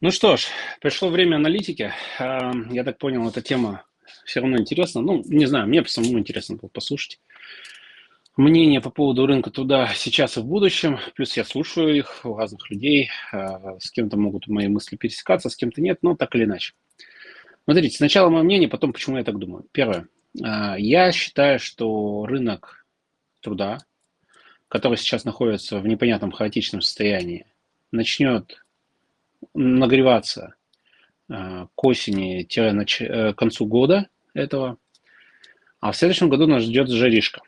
Ну что ж, пришло время аналитики. А, Я так понял, эта тема все равно интересна. Ну, не знаю, мне самому интересно было послушать мнение по поводу рынка труда сейчас и в будущем. Плюс я слушаю их у разных людей. А, С кем-то могут мои мысли пересекаться, с кем-то нет, но так или иначе. Смотрите, сначала мое мнение, потом почему я так думаю. Первое. А, Я считаю, что рынок труда, который сейчас находится в непонятном хаотичном состоянии, начнет нагреваться а, к осени-к концу года этого, а в следующем году нас ждет жаришка.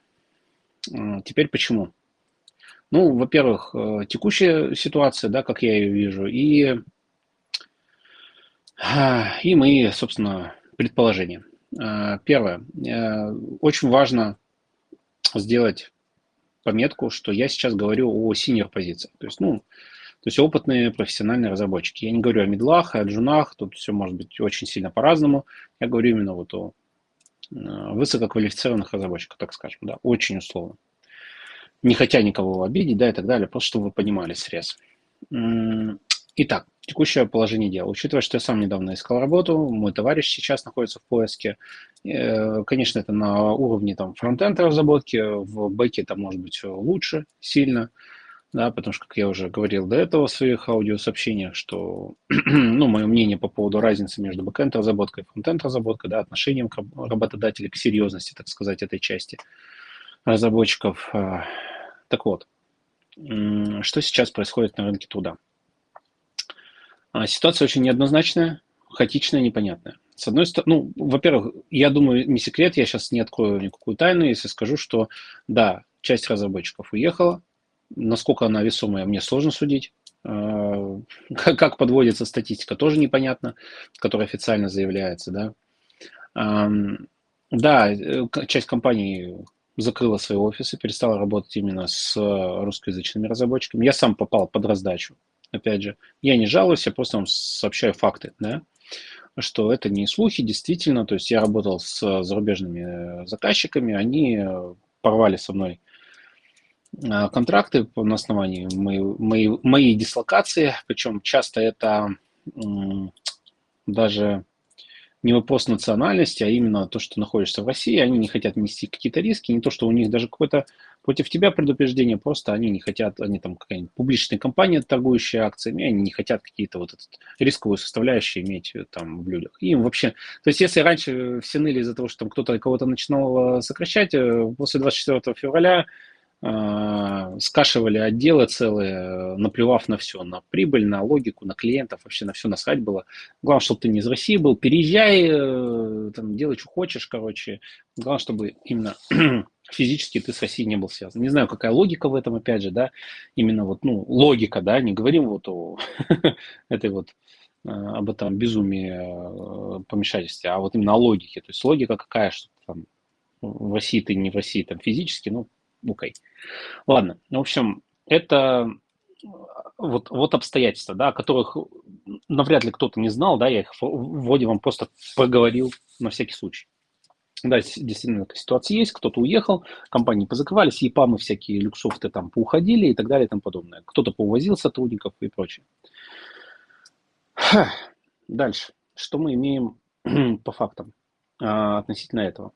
А, Теперь почему? Ну, во-первых, э, текущая ситуация, да, как я ее вижу, и, и мои, собственно, предположения. Первое. Э, Очень важно сделать пометку, что я сейчас говорю о синер позициях. То есть, ну, то есть опытные профессиональные разработчики. Я не говорю о медлах, о джунах, тут все может быть очень сильно по-разному. Я говорю именно вот о э, высококвалифицированных разработчиках, так скажем, да, очень условно. Не хотя никого обидеть, да, и так далее, просто чтобы вы понимали срез. Итак, текущее положение дел. Учитывая, что я сам недавно искал работу, мой товарищ сейчас находится в поиске. Э, конечно, это на уровне там frontend разработки, в back е это может быть лучше сильно да, потому что, как я уже говорил до этого в своих аудиосообщениях, что, ну, мое мнение по поводу разницы между backend разработкой и frontend разработкой, да, отношением к работодателя, к серьезности, так сказать, этой части разработчиков. А, так вот, что сейчас происходит на рынке труда? А, ситуация очень неоднозначная, хаотичная, непонятная. С одной стороны, ну, во-первых, я думаю, не секрет, я сейчас не открою никакую тайну, если скажу, что да, часть разработчиков уехала, Насколько она весомая, мне сложно судить. А, как подводится статистика, тоже непонятно, которая официально заявляется. Да, да э, часть компаний закрыла свои офисы, перестала работать именно с русскоязычными разработчиками. Я сам попал под раздачу. Опять же, я не жалуюсь, я просто вам сообщаю факты, да, что это не слухи, действительно. То есть я работал с зарубежными заказчиками, они порвали со мной контракты на основании моей, моей, моей дислокации, причем часто это даже не вопрос национальности, а именно то, что находишься в России, они не хотят нести какие-то риски, не то, что у них даже какое-то против тебя предупреждение, просто они не хотят, они там какая-нибудь публичная компания, торгующая акциями, они не хотят какие-то вот этот рисковую составляющую иметь э, там в людях. Им вообще, то есть если раньше все ныли из-за того, что там кто-то кого-то начинал сокращать, э, после 24 февраля скашивали отделы целые, наплевав на все, на прибыль, на логику, на клиентов, вообще на все насрать было. Главное, чтобы ты не из России был, переезжай, э, там, делай, что хочешь, короче. Главное, чтобы именно физически ты с Россией не был связан. Не знаю, какая логика в этом, опять же, да, именно вот, ну, логика, да, не говорим вот о этой вот э, об этом безумии э, помешательстве, а вот именно о логике. То есть логика какая, что там в России ты не в России там физически, ну, окей. Ладно, в общем, это вот, вот обстоятельства, да, о которых навряд ли кто-то не знал, да, я их в вводе вам просто поговорил на всякий случай. Да, действительно, такая ситуация есть, кто-то уехал, компании позакрывались, ЕПАМы всякие, люксофты там поуходили и так далее и тому подобное. Кто-то поувозил сотрудников и прочее. Дальше. Что мы имеем по фактам а, относительно этого?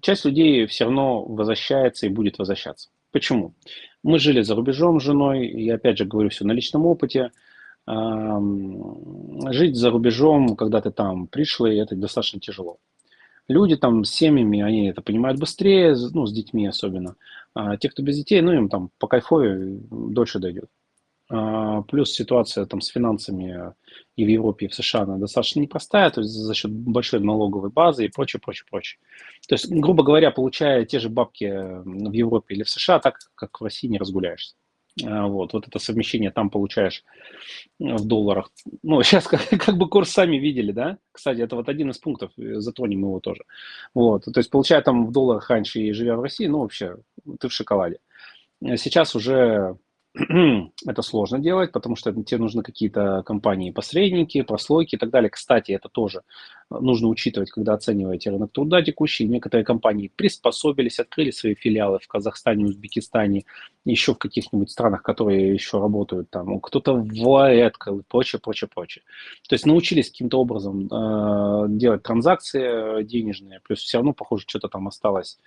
Часть людей все равно возвращается и будет возвращаться. Почему? Мы жили за рубежом с женой, и опять же говорю все на личном опыте. Жить за рубежом, когда ты там пришлый, это достаточно тяжело. Люди там с семьями, они это понимают быстрее, ну, с детьми особенно. А те, кто без детей, ну, им там по кайфове дольше дойдет. А, плюс ситуация там с финансами и в Европе, и в США, она достаточно непростая, то есть за счет большой налоговой базы и прочее, прочее, прочее. То есть, грубо говоря, получая те же бабки в Европе или в США, так как в России не разгуляешься. А, вот, вот это совмещение там получаешь в долларах. Ну, сейчас как, как бы курс сами видели, да? Кстати, это вот один из пунктов, э, затронем его тоже. Вот, то есть получая там в долларах раньше и живя в России, ну, вообще, ты в шоколаде. Сейчас уже это сложно делать, потому что тебе нужны какие-то компании-посредники, прослойки и так далее. Кстати, это тоже нужно учитывать, когда оцениваете рынок труда текущий. Некоторые компании приспособились, открыли свои филиалы в Казахстане, Узбекистане, еще в каких-нибудь странах, которые еще работают там. Кто-то в ОАЭ открыл и прочее, прочее, прочее. То есть научились каким-то образом э, делать транзакции денежные, плюс все равно, похоже, что-то там осталось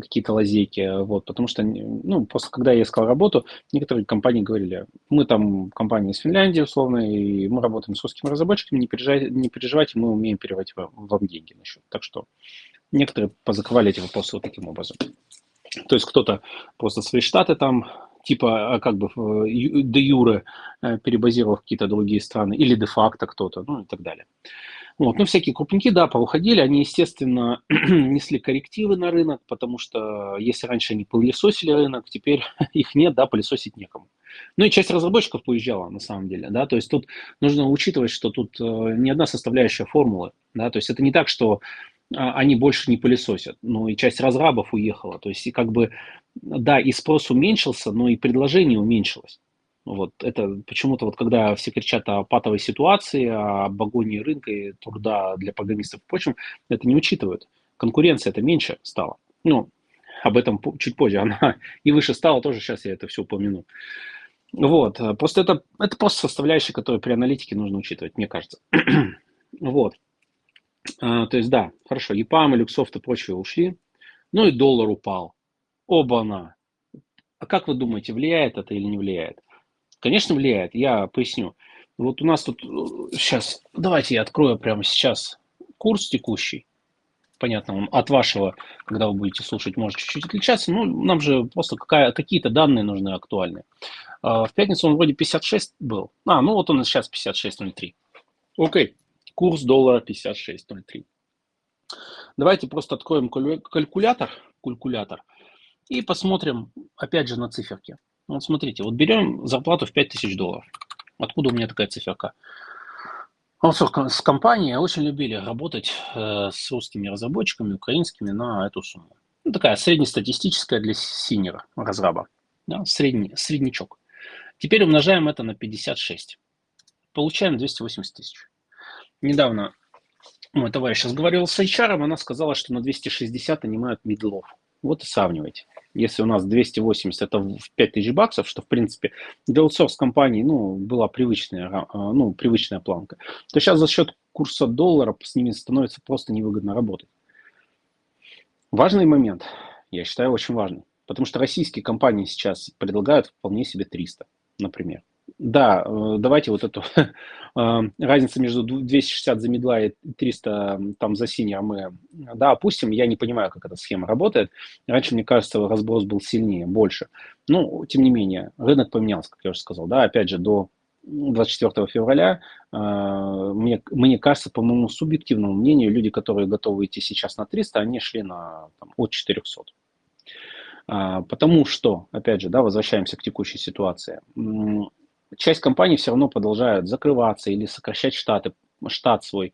какие-то лазейки, вот, потому что, ну, после, когда я искал работу, некоторые компании говорили, мы там компания из Финляндии, условно, и мы работаем с русскими разработчиками, не переживайте, не переживайте мы умеем переводить вам, вам деньги на счет. Так что некоторые позакрывали эти вопросы вот таким образом. То есть кто-то просто свои штаты там, типа, а как бы де юре э, перебазировал в какие-то другие страны, или де-факто кто-то, ну и так далее. Вот. Ну, всякие крупники, да, поуходили, они, естественно, несли коррективы на рынок, потому что если раньше они пылесосили рынок, теперь их нет, да, пылесосить некому. Ну и часть разработчиков поезжала, на самом деле, да, то есть тут нужно учитывать, что тут э, не одна составляющая формулы, да, то есть это не так, что а, они больше не пылесосят, но и часть разрабов уехала, то есть и как бы, да, и спрос уменьшился, но и предложение уменьшилось. Вот это почему-то вот когда все кричат о патовой ситуации, о агонии рынка и труда для программистов и это не учитывают. Конкуренция это меньше стала. Ну, об этом чуть позже. Она и выше стала тоже, сейчас я это все упомяну. Вот, просто это, это просто составляющие, которые при аналитике нужно учитывать, мне кажется. вот. А, то есть, да, хорошо, EPAM, Люксофт и прочие ушли. Ну и доллар упал. Оба-на. А как вы думаете, влияет это или не влияет? Конечно, влияет. Я поясню. Вот у нас тут сейчас, давайте я открою прямо сейчас курс текущий. Понятно, он от вашего, когда вы будете слушать, может чуть-чуть отличаться. Ну, нам же просто какие-то данные нужны актуальные. А, в пятницу он вроде 56 был. А, ну вот он сейчас 56.03. Окей, курс доллара 56.03. Давайте просто откроем калькулятор, калькулятор и посмотрим, опять же, на циферки. Ну, вот смотрите, вот берем зарплату в 5000 долларов. Откуда у меня такая циферка? с компанией очень любили работать э, с русскими разработчиками, украинскими на эту сумму. Ну, такая среднестатистическая для синера разраба. Да, средний, среднячок. Теперь умножаем это на 56. Получаем 280 тысяч. Недавно мой товарищ разговаривал с HR, она сказала, что на 260 нанимают мидлов. Вот и сравнивайте. Если у нас 280 это в 5000 баксов, что в принципе для аутсорс компании ну, была привычная, а, ну, привычная планка, то сейчас за счет курса доллара с ними становится просто невыгодно работать. Важный момент, я считаю очень важный, потому что российские компании сейчас предлагают вполне себе 300, например. Да, э, давайте вот эту э, разницу между 260 за медла и 300 там за синер мы, да, опустим. Я не понимаю, как эта схема работает. Раньше, мне кажется, разброс был сильнее, больше. Но, тем не менее, рынок поменялся, как я уже сказал. Да, опять же, до 24 февраля, э, мне, мне кажется, по моему субъективному мнению, люди, которые готовы идти сейчас на 300, они шли на там, от 400. А, потому что, опять же, да, возвращаемся к текущей ситуации часть компаний все равно продолжают закрываться или сокращать штаты, штат свой,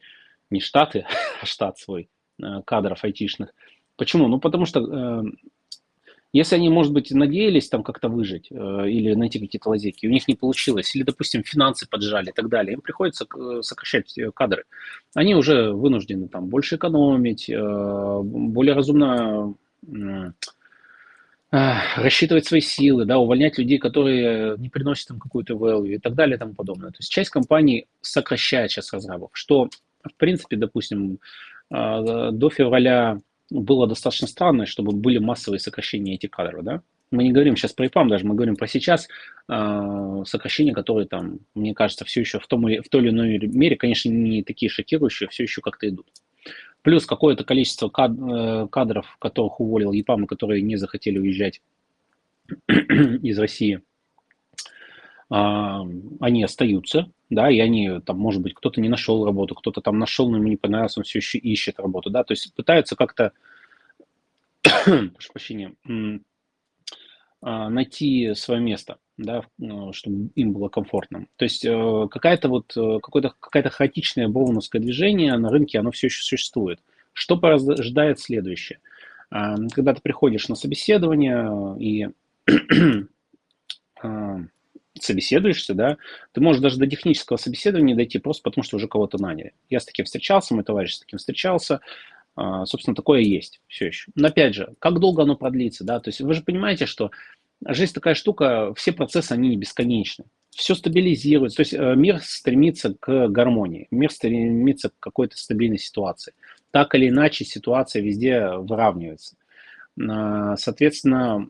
не штаты, а штат свой э, кадров айтишных. Почему? Ну, потому что э, если они, может быть, надеялись там как-то выжить э, или найти какие-то лазейки, у них не получилось, или, допустим, финансы поджали и так далее, им приходится э, сокращать кадры. Они уже вынуждены там больше экономить, э, более разумно э, рассчитывать свои силы, да, увольнять людей, которые не приносят им какую-то value и так далее и тому подобное. То есть часть компаний сокращает сейчас разрабов, что, в принципе, допустим, а, до февраля было достаточно странно, чтобы были массовые сокращения этих кадров, да. Мы не говорим сейчас про ИПАМ даже, мы говорим про сейчас э, сокращения, которые там, мне кажется, все еще в, том или, в той или иной мере, конечно, не такие шокирующие, все еще как-то идут плюс какое-то количество э, кадров, которых уволил ЕПАМ, которые не захотели уезжать из России, а, они остаются, да, и они там, может быть, кто-то не нашел работу, кто-то там нашел, но ему не понравилось, он все еще ищет работу, да, то есть пытаются как-то, прошу прощения, а, найти свое место, да, ну, чтобы им было комфортно. То есть э, какая-то вот, э, какое-то, какая-то хаотичное броуновское движение на рынке, оно все еще существует. Что порождает следующее? А, когда ты приходишь на собеседование и э, собеседуешься, да, ты можешь даже до технического собеседования дойти просто потому, что уже кого-то наняли. Я с таким встречался, мой товарищ с таким встречался, э, собственно, такое есть все еще. Но опять же, как долго оно продлится, да, то есть вы же понимаете, что жизнь такая штука, все процессы, они не бесконечны. Все стабилизируется, то есть э, мир стремится к гармонии, мир стремится к какой-то стабильной ситуации. Так или иначе ситуация везде выравнивается. Э, соответственно,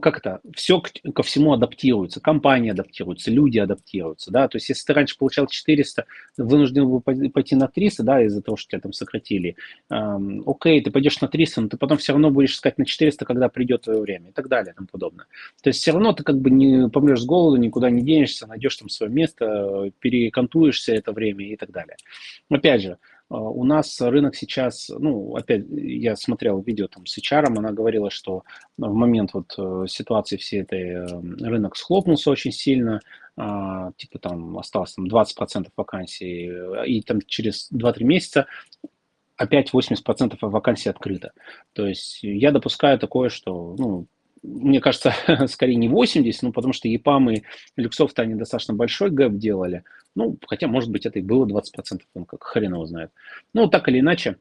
как это, все ко всему адаптируется, компании адаптируются, люди адаптируются, да, то есть если ты раньше получал 400, вынужден был пойти на 300, да, из-за того, что тебя там сократили, эм, окей, ты пойдешь на 300, но ты потом все равно будешь искать на 400, когда придет твое время и так далее и тому подобное. То есть все равно ты как бы не помрешь с голоду, никуда не денешься, найдешь там свое место, перекантуешься это время и так далее. Опять же, у нас рынок сейчас, ну, опять, я смотрел видео там с HR, она говорила, что в момент вот э, ситуации всей этой э, рынок схлопнулся очень сильно, а, типа там осталось там 20% вакансий, и там через 2-3 месяца опять 80% вакансий открыто. То есть я допускаю такое, что, ну, мне кажется, скорее не 80, ну, потому что ЕПАМ и Люксофт, они достаточно большой гэп делали. Ну, хотя, может быть, это и было 20%, он как хрен его знает. Ну, так или иначе,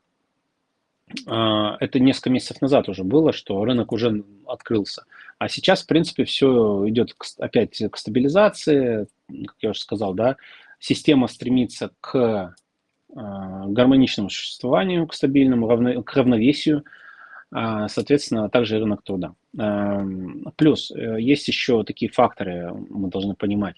а, это несколько месяцев назад уже было, что рынок уже открылся. А сейчас, в принципе, все идет к, опять к стабилизации, как я уже сказал, да, система стремится к а, гармоничному существованию, к стабильному, к равновесию, соответственно, также рынок труда. Эм, плюс э, есть еще такие факторы, мы должны понимать.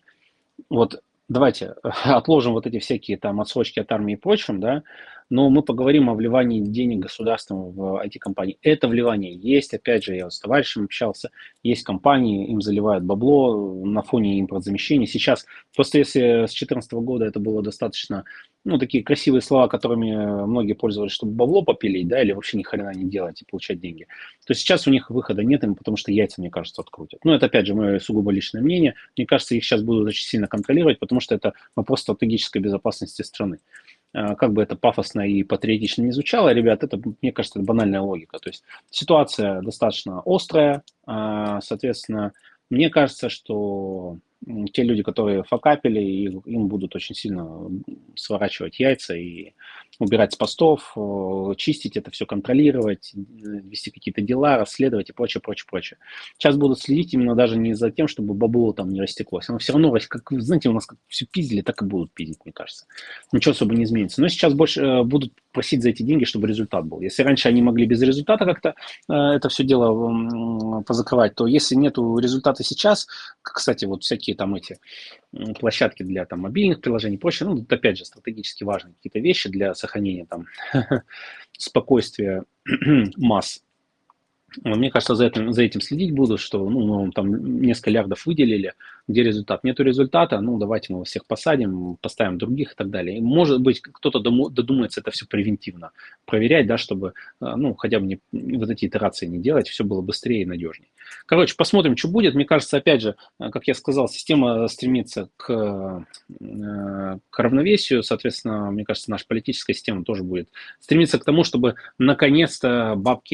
Вот давайте отложим вот эти всякие там отсрочки от армии и прочим, да, но мы поговорим о вливании денег государством в IT-компании. Это вливание есть, опять же, я вот с товарищем общался, есть компании, им заливают бабло на фоне импортзамещения. Сейчас, просто если с 2014 года это было достаточно, ну, такие красивые слова, которыми многие пользовались, чтобы бабло попилить, да, или вообще ни хрена не делать и получать деньги, то сейчас у них выхода нет им, потому что яйца, мне кажется, открутят. Ну, это, опять же, мое сугубо личное мнение. Мне кажется, их сейчас будут очень сильно контролировать, потому что это вопрос стратегической безопасности страны. А, как бы это пафосно и патриотично не звучало, ребят, это, мне кажется, это банальная логика. То есть ситуация достаточно острая, а, соответственно, мне кажется, что те люди, которые факапили, им будут очень сильно сворачивать яйца и убирать с постов, э, чистить это все, контролировать, вести какие-то дела, расследовать и прочее, прочее, прочее. Сейчас будут следить именно даже не за тем, чтобы бабло там не растеклось. Оно все равно, как, знаете, у нас как все пиздили, так и будут пиздить, мне кажется. Ничего особо не изменится. Но сейчас больше э, будут просить за эти деньги, чтобы результат был. Если раньше они могли без результата как-то э, это все дело позакрывать, то если нет результата сейчас, кстати, вот всякие там эти площадки для там, мобильных приложений и прочее, ну, опять же, стратегически важные какие-то вещи для сохранения там спокойствия масс. Мне кажется, за этим, за этим следить будут, что ну, там несколько лярдов выделили, где результат. Нету результата, ну давайте мы вас всех посадим, поставим других и так далее. И, может быть, кто-то додумается это все превентивно проверять, да, чтобы э, ну, хотя бы не, вот эти итерации не делать, все было быстрее и надежнее. Короче, посмотрим, что будет. Мне кажется, опять же, э, как я сказал, система стремится к, э, к равновесию, соответственно, мне кажется, наша политическая система тоже будет стремиться к тому, чтобы наконец-то бабки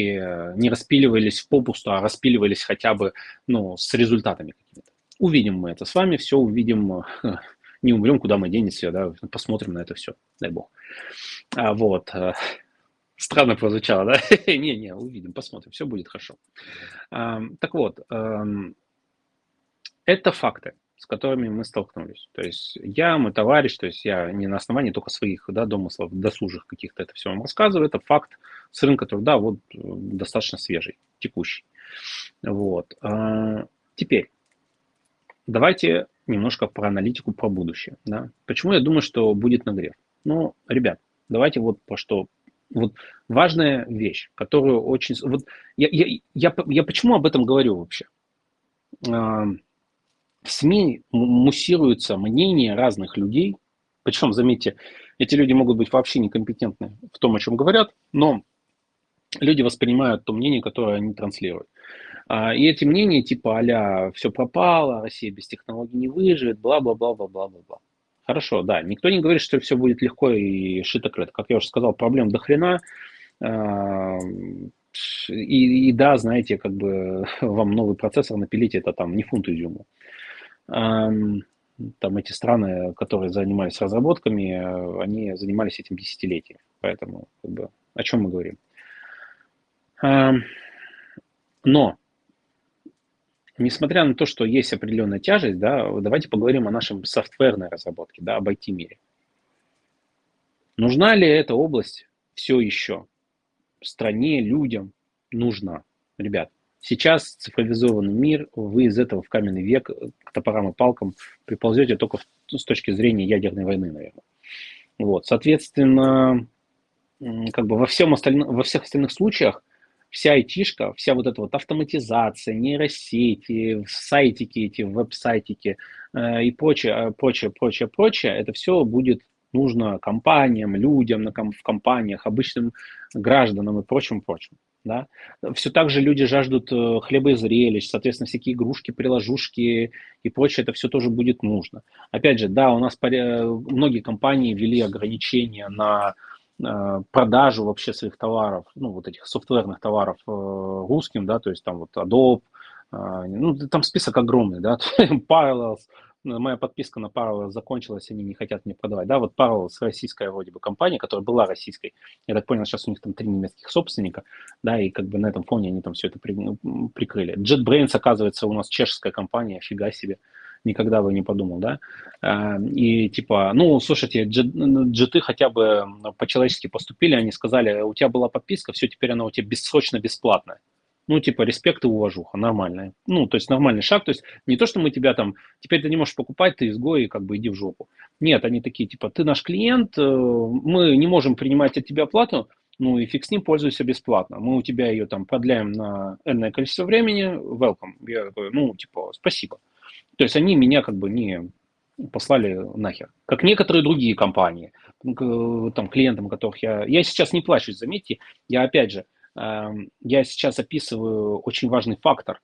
не распиливали распиливались в попусту, а распиливались хотя бы ну, с результатами какими-то. Увидим мы это с вами, все увидим, не умрем, куда мы денемся, да, посмотрим на это все, дай бог. А, вот. Э, странно прозвучало, да? Не-не, увидим, посмотрим, все будет хорошо. А, так вот, эм, это факты с которыми мы столкнулись. То есть я, мой товарищ, то есть я не на основании только своих да, домыслов, досужих каких-то это все вам рассказываю, это факт с рынка труда вот э, достаточно свежий, текущий. Вот. А, теперь, давайте немножко про аналитику, про будущее. Да? Почему я думаю, что будет нагрев? Ну, ребят, давайте вот про что вот важная вещь, которую очень... Вот я, я, я, я почему об этом говорю вообще? В СМИ муссируются мнения разных людей, причем, заметьте, эти люди могут быть вообще некомпетентны в том, о чем говорят, но люди воспринимают то мнение, которое они транслируют. А, и эти мнения типа а все пропало, Россия без технологий не выживет, бла-бла-бла-бла-бла-бла. Хорошо, да, никто не говорит, что все будет легко и шито-крыто. Как я уже сказал, проблем до хрена. И, и да, знаете, как бы вам новый процессор напилить, это там не фунт изюму. Там эти страны, которые занимались разработками, они занимались этим десятилетиями. Поэтому как бы, о чем мы говорим? Но, несмотря на то, что есть определенная тяжесть, да, давайте поговорим о нашем софтверной разработке, да, об IT-мире. Нужна ли эта область все еще стране, людям? Нужна. Ребят, сейчас цифровизованный мир, вы из этого в каменный век к топорам и палкам приползете только в, с точки зрения ядерной войны, наверное. Вот, соответственно, как бы во, всем остальном, во всех остальных случаях вся айтишка, вся вот эта вот автоматизация, нейросети, сайтики эти, веб-сайтики э, и прочее, э, прочее, прочее, прочее, это все будет нужно компаниям, людям на ком, в компаниях, обычным гражданам и прочим, прочим. Да? Все так же люди жаждут э, хлеба и зрелищ, соответственно, всякие игрушки, приложушки и прочее, это все тоже будет нужно. Опять же, да, у нас многие компании ввели ограничения на Э, продажу вообще своих товаров, ну, вот этих софтверных товаров э, русским, да, то есть там вот Adobe, э, ну, там список огромный, да, Parallels, моя подписка на Parallels закончилась, они не хотят мне продавать, да, вот Parallels российская вроде бы компания, которая была российской, я так понял, сейчас у них там три немецких собственника, да, и как бы на этом фоне они там все это при, прикрыли. JetBrains, оказывается, у нас чешская компания, фига себе, никогда бы не подумал, да, а, и типа, ну, слушайте, джеты хотя бы по-человечески поступили, они сказали, у тебя была подписка, все, теперь она у тебя бессрочно бесплатная. Ну, типа, респект и уважуха, нормальная. Ну, то есть нормальный шаг. То есть не то, что мы тебя там, теперь ты не можешь покупать, ты изгой, как бы иди в жопу. Нет, они такие, типа, ты наш клиент, э, мы не можем принимать от тебя плату, ну и фиг с ним, пользуйся бесплатно. Мы у тебя ее там продляем на энное количество времени, welcome. Я такой, ну, типа, спасибо. То есть они меня как бы не послали нахер. Как некоторые другие компании, там, клиентам, которых я... Я сейчас не плачусь, заметьте, я опять же, эм, я сейчас описываю очень важный фактор.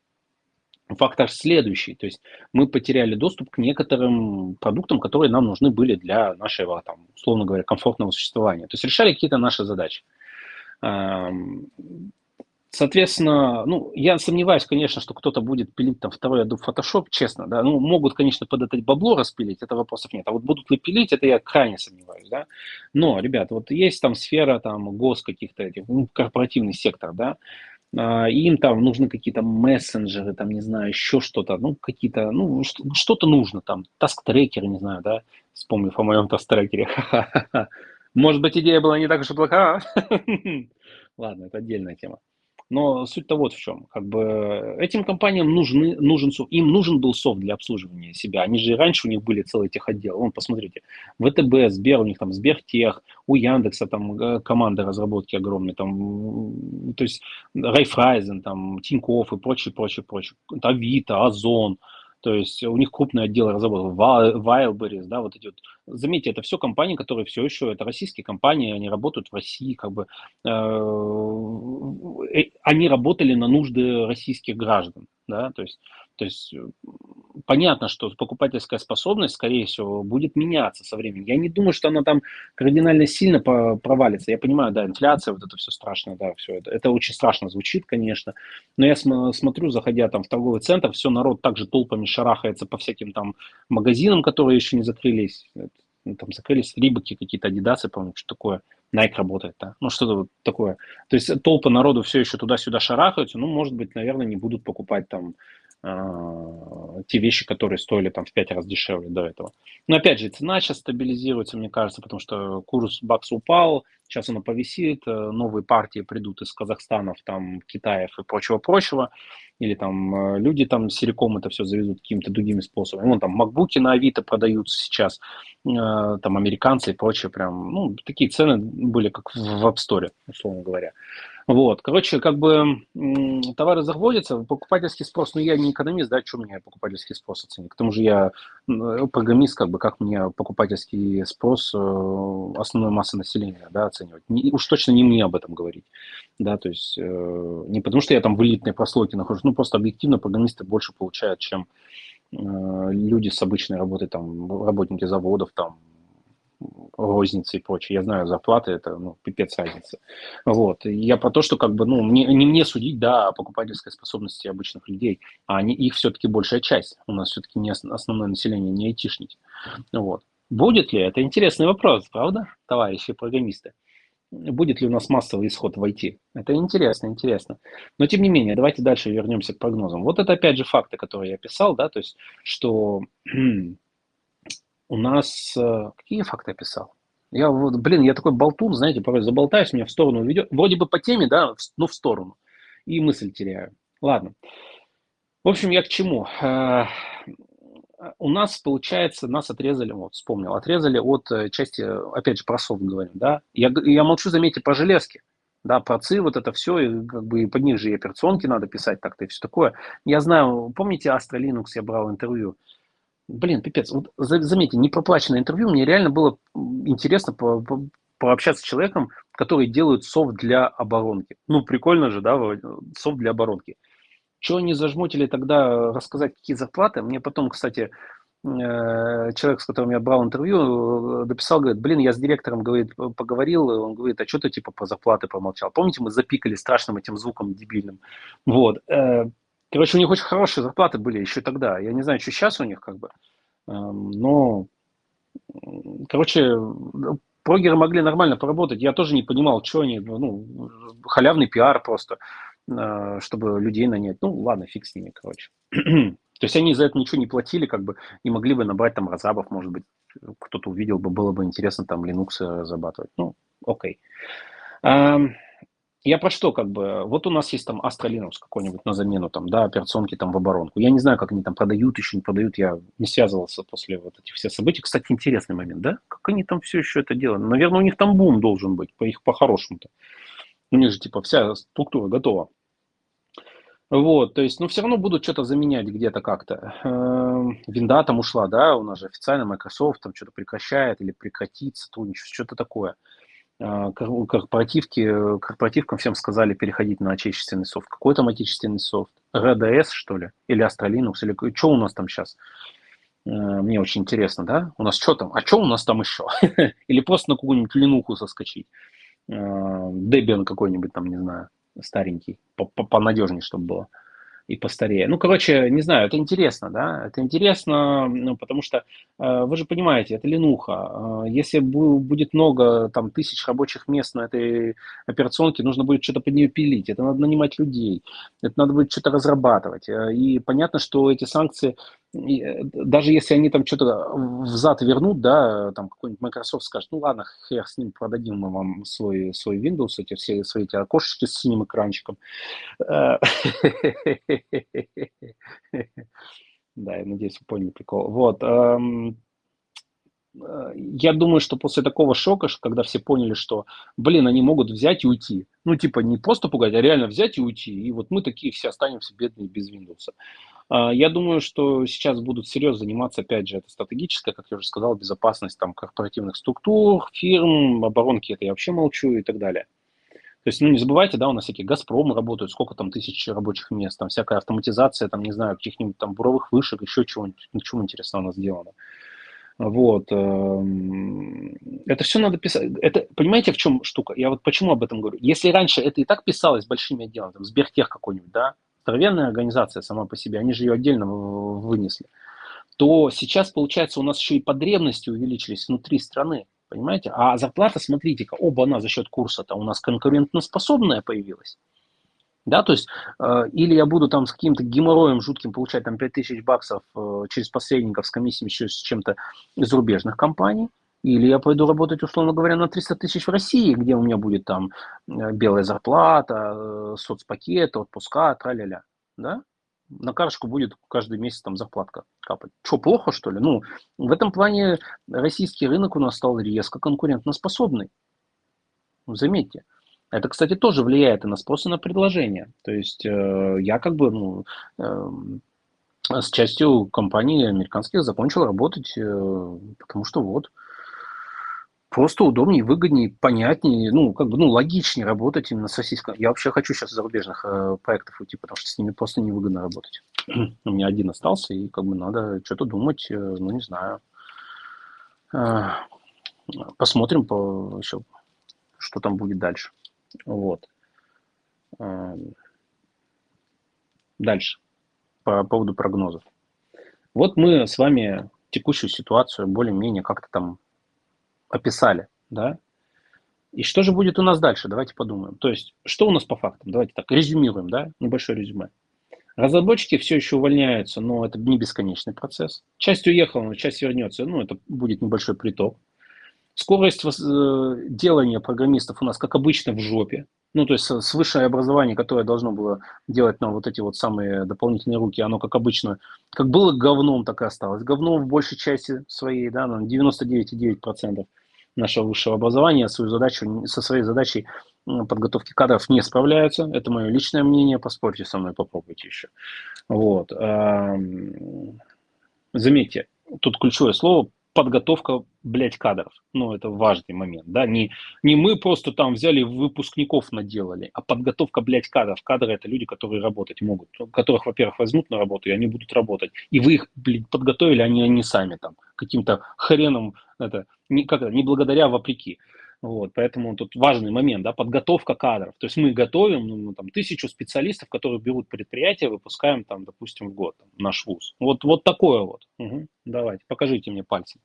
Фактор следующий, то есть мы потеряли доступ к некоторым продуктам, которые нам нужны были для нашего, там, условно говоря, комфортного существования. То есть решали какие-то наши задачи. Соответственно, ну, я сомневаюсь, конечно, что кто-то будет пилить там второй Adobe Photoshop, честно, да, ну, могут, конечно, под это бабло распилить, это вопросов нет, а вот будут ли пилить, это я крайне сомневаюсь, да, но, ребята, вот есть там сфера, там, гос каких-то этих, ну, корпоративный сектор, да, а, им там нужны какие-то мессенджеры, там, не знаю, еще что-то, ну, какие-то, ну, что-то нужно, там, task tracker ы, не знаю, да, вспомнив о моем task tracker е, может быть, идея была не так уж и плоха, ладно, это отдельная тема. Но суть-то вот в чем. Как бы этим компаниям нужны, нужен им нужен был софт для обслуживания себя. Они же и раньше у них были целые техотделы. Вон, посмотрите, ВТБ, Сбер, у них там Сбертех, у Яндекса там э, команда разработки огромные, там, то есть Райфрайзен, там, Тинькофф и прочее, прочее, прочее. Авито, Озон, то есть у них крупный отдел разработки, Wildberries, да, вот эти вот. Заметьте, это все компании, которые все еще, это российские компании, они работают в России, как бы, э, э они работали на нужды российских граждан, да, то есть то есть э, понятно, что покупательская способность, скорее всего, будет меняться со временем. Я не думаю, что она там кардинально сильно провалится. Я понимаю, да, инфляция, вот это все страшно, да, все это. Это очень страшно звучит, конечно. Но я смотрю, заходя там в торговый центр, все народ также толпами шарахается по всяким там магазинам, которые еще не закрылись. Ну, там закрылись рибаки какие-то, адидасы, помню, что такое. Nike работает, да, ну что-то вот такое. То есть толпа народу все еще туда-сюда шарахаются, ну, может быть, наверное, не будут покупать там те вещи, которые стоили там в пять раз дешевле до этого. Но опять же, цена сейчас стабилизируется, мне кажется, потому что курс бакса упал, сейчас оно повисит, э, новые партии придут из Казахстанов, там, Китаев и прочего-прочего, или там э, люди там силиком это все завезут какими-то другими способами. Вон там макбуки на Авито продаются сейчас, э, там американцы и прочее, прям, ну, такие цены были, как в App Store, условно говоря. Вот, короче, как бы товары заводятся, покупательский спрос, ну я не экономист, да, что мне покупательский спрос оценить? К тому же я программист, как бы, как мне покупательский спрос э, основной массы населения, да, оценивать? Не, уж точно не мне об этом говорить, да, то есть э, не потому что я там в элитной прослойке нахожусь, ну просто объективно программисты больше получают, чем э, люди с обычной работой, там, работники заводов, там, розница и прочее. Я знаю, зарплаты это, ну, пипец разница. Вот. Я про то, что как бы, ну, мне, не мне судить, да, о покупательской способности обычных людей, а они, их все-таки большая часть. У нас все-таки не основное население, не айтишники. Вот. Будет ли? Это интересный вопрос, правда, товарищи программисты? Будет ли у нас массовый исход в IT? Это интересно, интересно. Но тем не менее, давайте дальше вернемся к прогнозам. Вот это опять же факты, которые я писал, да, то есть, что у нас... Э, какие факты писал? Я вот, блин, я такой болтун, знаете, порой заболтаюсь, меня в сторону ведет. Вроде бы по теме, да, но в сторону. И мысль теряю. Ладно. В общем, я к чему? Э, у нас, получается, нас отрезали, вот, вспомнил, отрезали от э, части, опять же, про софт говорим, да. Я, я молчу, заметьте, про железки, да, про ЦИ, вот это все, и, как бы, под них же и операционки надо писать так-то и все такое. Я знаю, помните Astra Linux, я брал интервью, Блин, пипец. Вот заметьте, не проплаченное интервью, мне реально было интересно по, по, пообщаться с человеком, который делает софт для оборонки. Ну, прикольно же, да, софт для оборонки. Чего они зажмотили тогда рассказать, какие зарплаты? Мне потом, кстати, э, человек, с которым я брал интервью, э, дописал, говорит, блин, я с директором, говорит, поговорил, он говорит, а что ты типа по зарплаты помолчал? Помните, мы запикали страшным этим звуком дебильным? Вот. Короче, у них очень хорошие зарплаты были еще тогда. Я не знаю, что сейчас у них как бы. Эм, но, короче, прогеры могли нормально поработать. Я тоже не понимал, что они, ну, халявный пиар просто. Э, чтобы людей нанять. Ну, ладно, фиг с ними, короче. То есть они за это ничего не платили, как бы, и могли бы набрать там разабов, может быть, кто-то увидел бы, было бы интересно там Linux разрабатывать. Ну, окей. Я про что, как бы, вот у нас есть там Astra Linux какой-нибудь на замену, там, да, операционки там в оборонку. Я не знаю, как они там продают, еще не продают, я не связывался после вот этих всех событий. Кстати, интересный момент, да? Как они там все еще это делают? Наверное, у них там бум должен быть, по их по-хорошему-то. У них же, типа, вся структура готова. Вот, то есть, ну, все равно будут что-то заменять где-то как-то. Эм, винда там ушла, да, у нас же официально Microsoft там что-то прекращает или прекратит сотрудничество, что-то такое. Э, корпоративки, корпоративкам всем сказали переходить на отечественный софт. Какой там отечественный софт? RDS, что ли? Или Astra Linux? Или что у нас там сейчас? Э, мне очень интересно, да? У нас что там? А что у нас там еще? Или просто на какую-нибудь линуху соскочить? Debian какой-нибудь там, не знаю, старенький, понадежнее, чтобы было и постарее. Ну, короче, не знаю, это интересно, да, это интересно, ну, потому что э, вы же понимаете, это ленуха. Э, если будет много, там, тысяч рабочих мест на этой операционке, нужно будет что-то под нее пилить, это надо нанимать людей, это надо будет что-то разрабатывать. Э, и понятно, что эти санкции даже если они там что-то взад вернут, да, там какой-нибудь Microsoft скажет, ну ладно, хер с ним, продадим мы вам свой, свой Windows, эти все свои эти окошечки с синим экранчиком. Э, да, я надеюсь, вы поняли прикол. Вот. Э, я думаю, что после такого шока, когда все поняли, что, блин, они могут взять и уйти. Ну, типа, не просто пугать, а реально взять и уйти. И вот мы такие все останемся бедные без Windows. А, я думаю, что сейчас будут серьезно заниматься, опять же, это стратегическая, как я уже сказал, безопасность там корпоративных структур, фирм, оборонки, это я вообще молчу и так далее. То есть, ну, не забывайте, да, у нас всякие «Газпром» работают, сколько там тысяч рабочих мест, там всякая автоматизация, там, не знаю, каких-нибудь там буровых вышек, еще чего-нибудь, ничего интересного у нас сделано. Вот. Эм, это все надо писать. Это, понимаете, в чем штука? Я вот почему об этом говорю? Если раньше это и так писалось большими отделами, там, Сбертех какой-нибудь, да, здоровенная организация сама по себе, они же ее отдельно вынесли, то сейчас, получается, у нас еще и потребности увеличились внутри страны, понимаете? А зарплата, смотрите-ка, оба она за счет курса-то у нас конкурентоспособная появилась. Да, то есть, э, или я буду там с каким-то геморроем жутким получать там 5000 баксов э, через посредников с комиссиями еще с чем-то из зарубежных компаний, или я пойду работать, условно говоря, на 300 тысяч в России, где у меня будет там э, белая зарплата, э, соцпакет, отпуска, тра-ля-ля. Да? На карточку будет каждый месяц там зарплатка капать. Что, плохо, что ли? Ну, в этом плане российский рынок у нас стал резко конкурентоспособный. Заметьте. Это, кстати, тоже влияет и на спрос, и на предложение. То есть э, я как бы ну, э, с частью компаний американских закончил работать, э, потому что вот, просто удобнее, выгоднее, понятнее, ну, как бы, ну, логичнее работать именно с российским. Я вообще хочу сейчас зарубежных э, проектов уйти, потому что с ними просто невыгодно работать. У меня один остался, и как бы надо что-то думать, э, ну, не знаю. Э, посмотрим по, еще, что там будет дальше. Вот. Дальше, по поводу прогнозов. Вот мы с вами текущую ситуацию более-менее как-то там описали, да? И что же будет у нас дальше? Давайте подумаем. То есть, что у нас по фактам? Давайте так, резюмируем, да? Небольшое резюме. Разработчики все еще увольняются, но это не бесконечный процесс. Часть уехала, но часть вернется, ну, это будет небольшой приток. Скорость э, делания программистов у нас, как обычно, в жопе. Ну, то есть с высшее образование, которое должно было делать нам вот эти вот самые дополнительные руки, оно, как обычно, как было говном, так и осталось. Говном в большей части своей, да, на 99,9% нашего высшего образования свою задачу, со своей задачей подготовки кадров не справляются. Это мое личное мнение, поспорьте со мной, попробуйте еще. Вот. Заметьте, тут ключевое слово подготовка, блядь, кадров. Ну, это важный момент, да, не, не мы просто там взяли выпускников наделали, а подготовка, блядь, кадров. Кадры – это люди, которые работать могут, которых, во-первых, возьмут на работу, и они будут работать. И вы их, блядь, подготовили, они, они сами там каким-то хреном, это, не, как это, не благодаря, а вопреки. Вот, поэтому тут важный момент, да, подготовка кадров. То есть мы готовим ну, там, тысячу специалистов, которые берут предприятие, выпускаем там, допустим, в год там, наш вуз. Вот, вот такое вот. Угу. Давайте, покажите мне пальцем.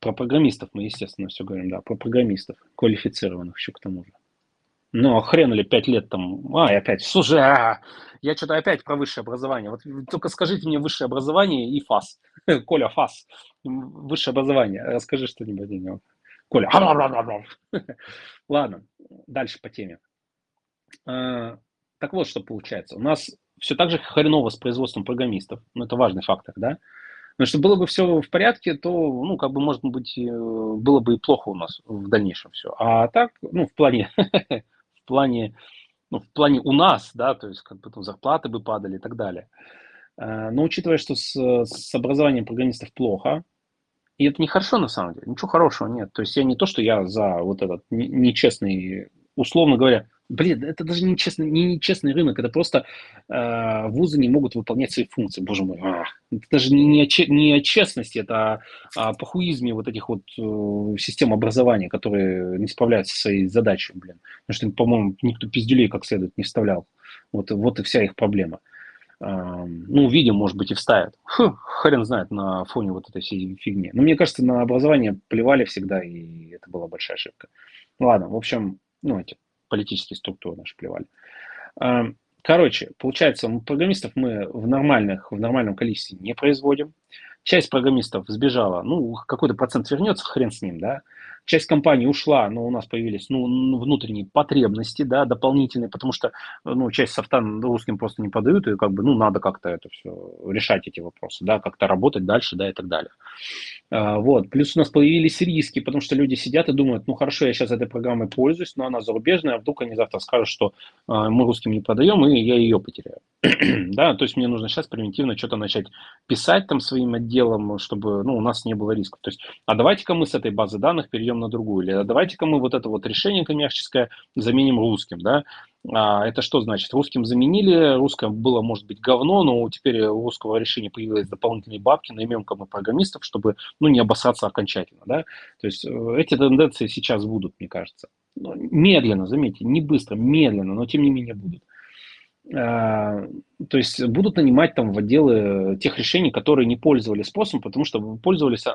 Про программистов мы, естественно, все говорим, да, про программистов, квалифицированных еще к тому же. Ну, а хрен ли пять лет там, а, и опять, слушай, а, я что-то опять про высшее образование. Вот только скажите мне высшее образование и ФАС. Коля, ФАС, высшее образование. Расскажи что-нибудь о нем. Коля. Ладно, дальше по теме. А, так вот, что получается. У нас все так же хреново с производством программистов. Ну, это важный фактор, да? Но чтобы было бы все в порядке, то, ну, как бы, может быть, э, было бы и плохо у нас в дальнейшем все. А так, ну, в плане, в плане, ну, в плане у нас, да, то есть, как бы, там, зарплаты бы падали и так далее. А, но учитывая, что с, с образованием программистов плохо, и это нехорошо на самом деле, ничего хорошего нет. То есть я не то, что я за вот этот нечестный, условно говоря, блин, это даже не честный, не нечестный рынок, это просто э, вузы не могут выполнять свои функции, боже мой. А, это даже не, не, о, не о честности, это о, о похуизме вот этих вот э, систем образования, которые не справляются со своей задачей, блин. Потому что, по-моему, никто пиздюлей как следует не вставлял. Вот, вот и вся их проблема ну, видео, может быть, и вставят. Фу, хрен знает на фоне вот этой всей фигни. Но мне кажется, на образование плевали всегда, и это была большая ошибка. Ну, ладно, в общем, ну, эти политические структуры наши плевали. Короче, получается, программистов мы в, нормальных, в нормальном количестве не производим. Часть программистов сбежала, ну, какой-то процент вернется, хрен с ним, да часть компании ушла, но у нас появились ну, внутренние потребности, да, дополнительные, потому что ну, часть софта русским просто не подают, и как бы, ну, надо как-то это все решать, эти вопросы, да, как-то работать дальше, да, и так далее. А, вот. Плюс у нас появились риски, потому что люди сидят и думают, ну, хорошо, я сейчас этой программой пользуюсь, но она зарубежная, а вдруг они завтра скажут, что а, мы русским не продаем, и я ее потеряю. да, то есть мне нужно сейчас примитивно что-то начать писать там своим отделом, чтобы, ну, у нас не было рисков. То есть, а давайте-ка мы с этой базы данных перейдем на другую. Или давайте-ка мы вот это вот решение коммерческое заменим русским, да. А это что значит? Русским заменили, русское было, может быть, говно, но теперь у русского решения появились дополнительные бабки, наймем-ка мы программистов, чтобы, ну, не обоссаться окончательно, да. То есть э, эти тенденции сейчас будут, мне кажется. Медленно, заметьте, не быстро, медленно, но тем не менее будут. А, то есть будут нанимать там в отделы тех решений, которые не пользовались спросом, потому что пользовались а,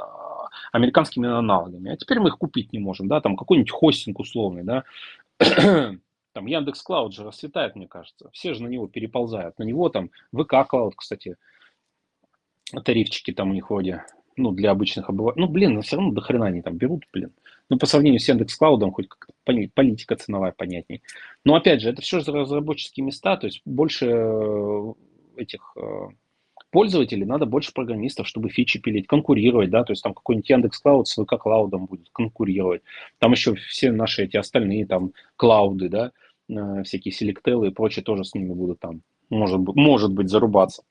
американскими аналогами. А теперь мы их купить не можем, да, там какой-нибудь хостинг условный, да. там Яндекс Клауд же расцветает, мне кажется. Все же на него переползают. На него там ВК Клауд, кстати, тарифчики там у них вроде, ну, для обычных обывателей. Ну, блин, но все равно до хрена они там берут, блин. Ну, по сравнению с Яндекс Клаудом, хоть политика ценовая понятней. Но, опять же, это все же разработческие места, то есть больше э, этих э, пользователей, надо больше программистов, чтобы фичи пилить, конкурировать, да, то есть там какой-нибудь Яндекс Клауд с ВК Клаудом будет конкурировать. Там еще все наши эти остальные там клауды, да, э, всякие селектелы и прочее тоже с ними будут там, может, может быть, зарубаться.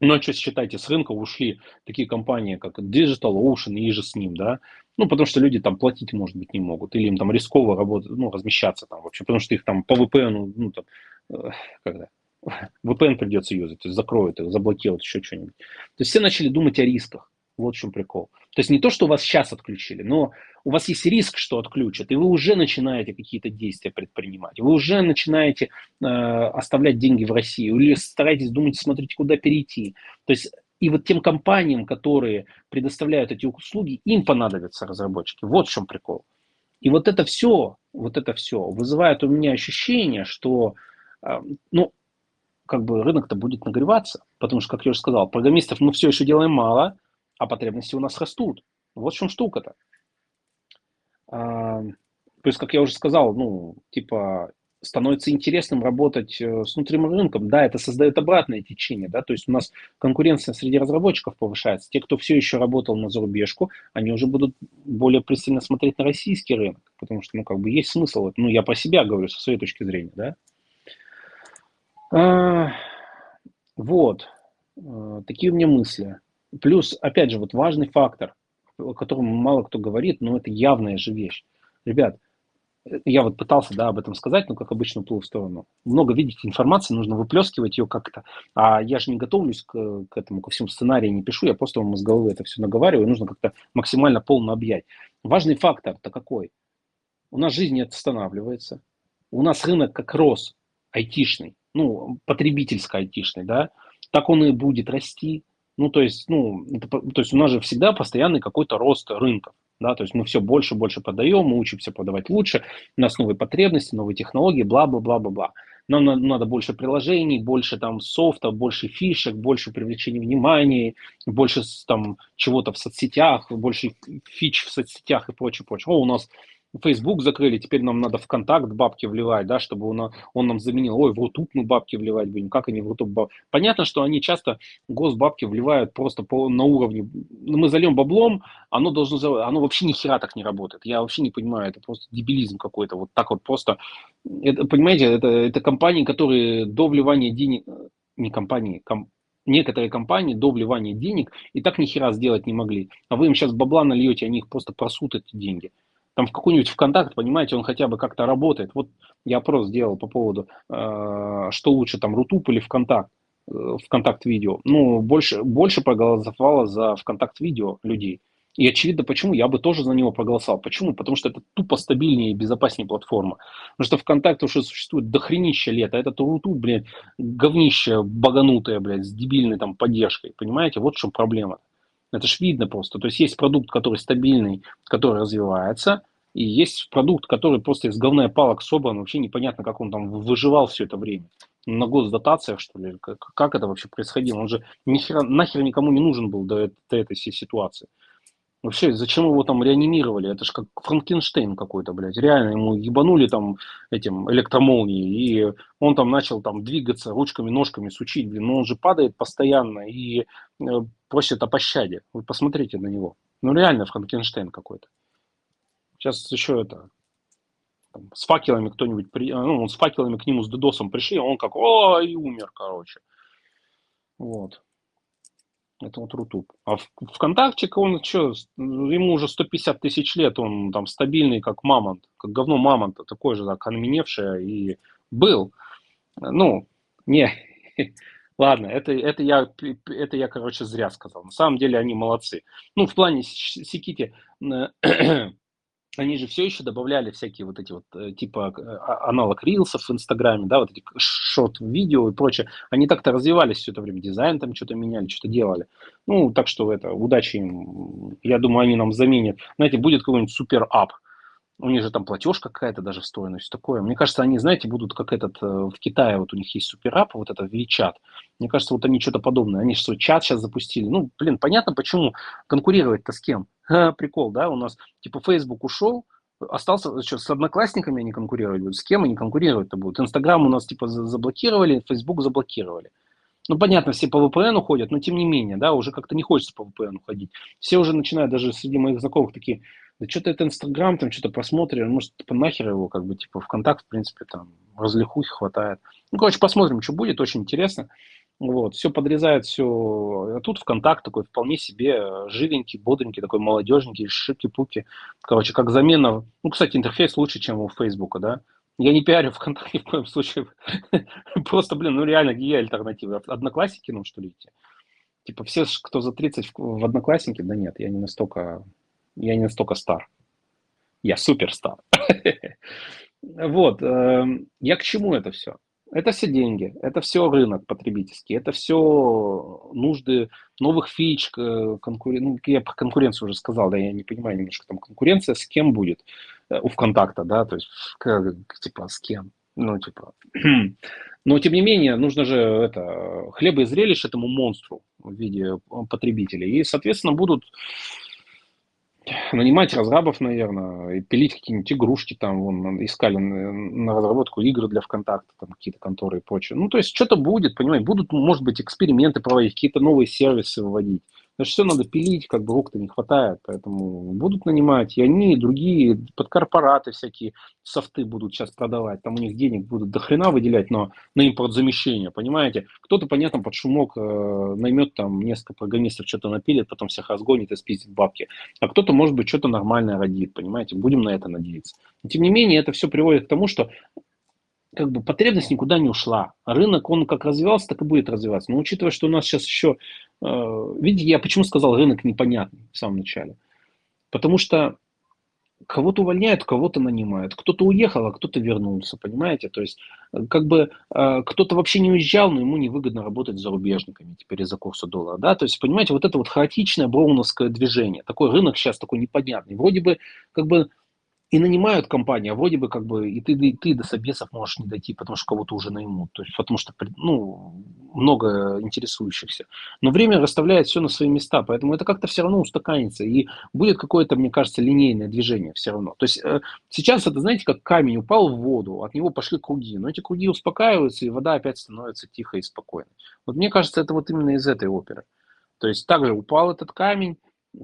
Но что считайте, с рынка ушли такие компании, как Digital Ocean и же с ним, да, ну, потому что люди там платить, может быть, не могут, или им там рисково работать, ну, размещаться там вообще, потому что их там по VPN, ну, там, э, когда, VPN придется юзать, то есть закроют их, заблокируют, еще что-нибудь. То есть все начали думать о рисках. Вот в чем прикол. То есть не то, что у вас сейчас отключили, но у вас есть риск, что отключат, и вы уже начинаете какие-то действия предпринимать. Вы уже начинаете э, оставлять деньги в России, или стараетесь думать, смотрите, куда перейти. То есть и вот тем компаниям, которые предоставляют эти услуги, им понадобятся разработчики. Вот в чем прикол. И вот это все, вот это все вызывает у меня ощущение, что, э, ну, как бы рынок-то будет нагреваться, потому что, как я уже сказал, программистов мы все еще делаем мало, а потребности у нас растут. Вот в чем штука-то. А, то есть, как я уже сказал, ну, типа, становится интересным работать э, с внутренним рынком. Да, это создает обратное течение, да, то есть у нас конкуренция среди разработчиков повышается. Те, кто все еще работал на зарубежку, они уже будут более пристально смотреть на российский рынок, потому что, ну, как бы есть смысл. Ну, я про себя говорю, со своей точки зрения, да. Вот, а, такие у меня мысли. Плюс, опять же, вот важный фактор, о котором мало кто говорит, но это явная же вещь. Ребят, я вот пытался, да, об этом сказать, но, как обычно, уплыл в сторону. Много видеть информации, нужно выплескивать ее как-то. А я же не готовлюсь к, к этому, ко всему сценарию не пишу, я просто вам из головы это все наговариваю, нужно как-то максимально полно объять. Важный фактор-то какой? У нас жизнь не останавливается, у нас рынок как рос, айтишный, ну, потребительско-айтишный, да, так он и будет расти. Ну, то есть, ну, это, то есть у нас же всегда постоянный какой-то рост рынков. Да, то есть мы все больше и больше продаем, мы учимся продавать лучше, у нас новые потребности, новые технологии, бла-бла-бла-бла-бла. Нам надо больше приложений, больше там софта, больше фишек, больше привлечения внимания, больше там чего-то в соцсетях, больше фич в соцсетях и прочее, прочее. О, у нас Facebook закрыли, теперь нам надо в контакт бабки вливать, да, чтобы он, он нам заменил, ой, в Рутуб мы бабки вливать будем, как они в Рутуб бабки. Понятно, что они часто госбабки вливают просто по, на уровне, ну, мы зальем баблом, оно должно, оно вообще ни хера так не работает. Я вообще не понимаю, это просто дебилизм какой-то, вот так вот просто. Это, понимаете, это, это компании, которые до вливания денег, не компании, ком, некоторые компании до вливания денег и так ни хера сделать не могли. А вы им сейчас бабла нальете, они их просто просут эти деньги там в какой-нибудь ВКонтакт, понимаете, он хотя бы как-то работает. Вот я опрос сделал по поводу, э, что лучше, там, Рутуб или ВКонтакт, э, ВКонтакт видео. Ну, больше, больше проголосовало за ВКонтакт видео людей. И очевидно, почему я бы тоже за него проголосовал. Почему? Потому что это тупо стабильнее и безопаснее платформа. Потому что ВКонтакт уже существует дохренища лет, а это Рутуб, блядь, говнище баганутое, блядь, с дебильной там поддержкой. Понимаете? Вот в чем проблема. Это ж видно просто. То есть есть продукт, который стабильный, который развивается, и есть продукт, который просто из говна палок собран, вообще непонятно, как он там выживал все это время. На госдотациях, что ли? Как, как это вообще происходило? Он же нихера, нахер никому не нужен был до, до этой всей ситуации. Вообще, зачем его там реанимировали? Это же как Франкенштейн какой-то, блядь. Реально ему ебанули там этим электромолнией, и он там начал там двигаться ручками, ножками, сучить, блин. Но он же падает постоянно и э, просит о пощаде. Вы посмотрите на него. Ну, реально Франкенштейн какой-то. Сейчас еще это, с факелами кто-нибудь, при... ну, с факелами к нему с дедосом пришли, а он как, о, и умер, короче. Вот. Это вот Рутуб. А в ВКонтакте он что, ему уже 150 тысяч лет, он там стабильный, как мамонт, как говно мамонта, такой же, так, и был. Ну, не, ладно, это, это, я, это я, короче, зря сказал. На самом деле они молодцы. Ну, в плане Сикити они же все еще добавляли всякие вот эти вот, э, типа, э, а, аналог рилсов в Инстаграме, да, вот эти шорт-видео и прочее. Они так-то развивались все это время, дизайн там что-то меняли, что-то делали. Ну, так что это, удачи им. Я думаю, они нам заменят. Знаете, будет какой-нибудь супер-ап, у них же там платеж какая-то даже встроена, все такое. Мне кажется, они, знаете, будут как этот, э, в Китае вот у них есть суперап, вот этот WeChat. Мне кажется, вот они что-то подобное. Они же свой чат сейчас запустили. Ну, блин, понятно, почему конкурировать-то с кем. Ха, прикол, да, у нас типа Facebook ушел, остался, что, с одноклассниками они конкурировать будут, с кем они конкурировать-то будут. Инстаграм у нас типа заблокировали, Facebook заблокировали. Ну, понятно, все по VPN уходят, но тем не менее, да, уже как-то не хочется по VPN уходить. Все уже начинают, даже среди моих знакомых, такие, да что-то это Инстаграм, там что-то просмотрим, может, типа нахер его, как бы, типа, ВКонтакт, в принципе, там, развлекухи хватает. Ну, короче, посмотрим, что будет, очень интересно. Вот, все подрезает, все. А тут ВКонтакт такой вполне себе живенький, бодренький, такой молодежненький, шики-пуки. Короче, как замена. Ну, кстати, интерфейс лучше, чем у Фейсбука, да? Я не пиарю ВКонтакте в коем случае. Просто, блин, ну реально, где альтернатива? Одноклассники, ну, что ли? Типа все, кто за 30 в Одноклассники, да нет, я не настолько, я не настолько стар. Я супер стар. Вот, эм, я к чему это все? Это все деньги, это все рынок потребительский, это все нужды новых фич, конкурен... ну, я про конкуренцию уже сказал, да, я не понимаю немножко, там конкуренция с кем будет э, у ВКонтакта, да, то есть, типа, с кем, ну, типа, но, тем не менее, нужно же это, хлеба и зрелищ этому монстру в виде потребителей, и, соответственно, будут нанимать разрабов, наверное, и пилить какие-нибудь игрушки там, вон, искали на, на разработку игр для ВКонтакта, там какие-то конторы и прочее. Ну, то есть что-то будет, понимаете, будут, может быть, эксперименты проводить, какие-то новые сервисы выводить. Значит, все надо пилить, как бы рук-то не хватает, поэтому будут нанимать и они, и другие, под корпораты всякие софты будут сейчас продавать, там у них денег будут до хрена выделять, но на импортзамещение, понимаете? Кто-то, понятно, под шумок э, наймет там несколько программистов, что-то напилит, потом всех разгонит и спиздит бабки, а кто-то, может быть, что-то нормальное родит, понимаете? Будем на это надеяться. Но, тем не менее, это все приводит к тому, что как бы потребность никуда не ушла. Рынок, он как развивался, так и будет развиваться. Но учитывая, что у нас сейчас еще, э, видите, я почему сказал рынок непонятный в самом начале. Потому что кого-то увольняют, кого-то нанимают. Кто-то уехал, а кто-то вернулся, понимаете? То есть, э, как бы э, кто-то вообще не уезжал, но ему невыгодно работать с зарубежниками теперь из-за курса доллара, да? То есть, понимаете, вот это вот хаотичное броуновское движение. Такой рынок сейчас такой непонятный. Вроде бы, как бы, и нанимают компанию, а вроде бы как бы и ты, и ты до собесов можешь не дойти, потому что кого-то уже наймут, то есть потому что ну, много интересующихся. Но время расставляет все на свои места, поэтому это как-то все равно устаканится, и будет какое-то, мне кажется, линейное движение все равно. То есть э, сейчас это, знаете, как камень упал в воду, от него пошли круги, но эти круги успокаиваются, и вода опять становится тихой и спокойной. Вот мне кажется, это вот именно из этой оперы. То есть также упал этот камень,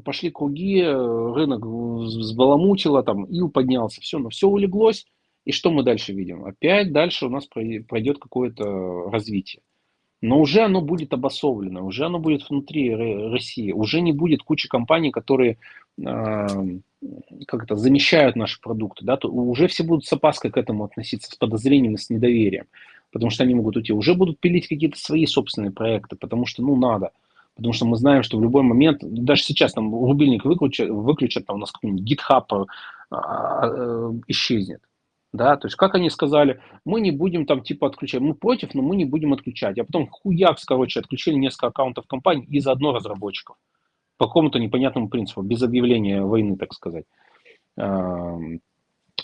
пошли круги, э, рынок взбаламутило, там ил поднялся, все, но все улеглось. И что мы дальше видим? Опять дальше у нас пройдет какое-то развитие. Но уже оно будет обособлено, уже оно будет внутри России, уже не будет кучи компаний, которые э, как это, замещают наши продукты. Да? То уже все будут с опаской к этому относиться, с подозрением и с недоверием, потому что они могут уйти. Уже будут пилить какие-то свои собственные проекты, потому что ну надо. Потому что мы знаем, что в любой момент, даже сейчас там рубильник выключат, выключат там у нас какой-нибудь GitHub а, а, э, исчезнет. Да, то есть, как они сказали, мы не будем там типа отключать, мы против, но мы не будем отключать. А потом хуякс, короче, отключили несколько аккаунтов компаний и заодно разработчиков. По какому-то непонятному принципу, без объявления войны, так сказать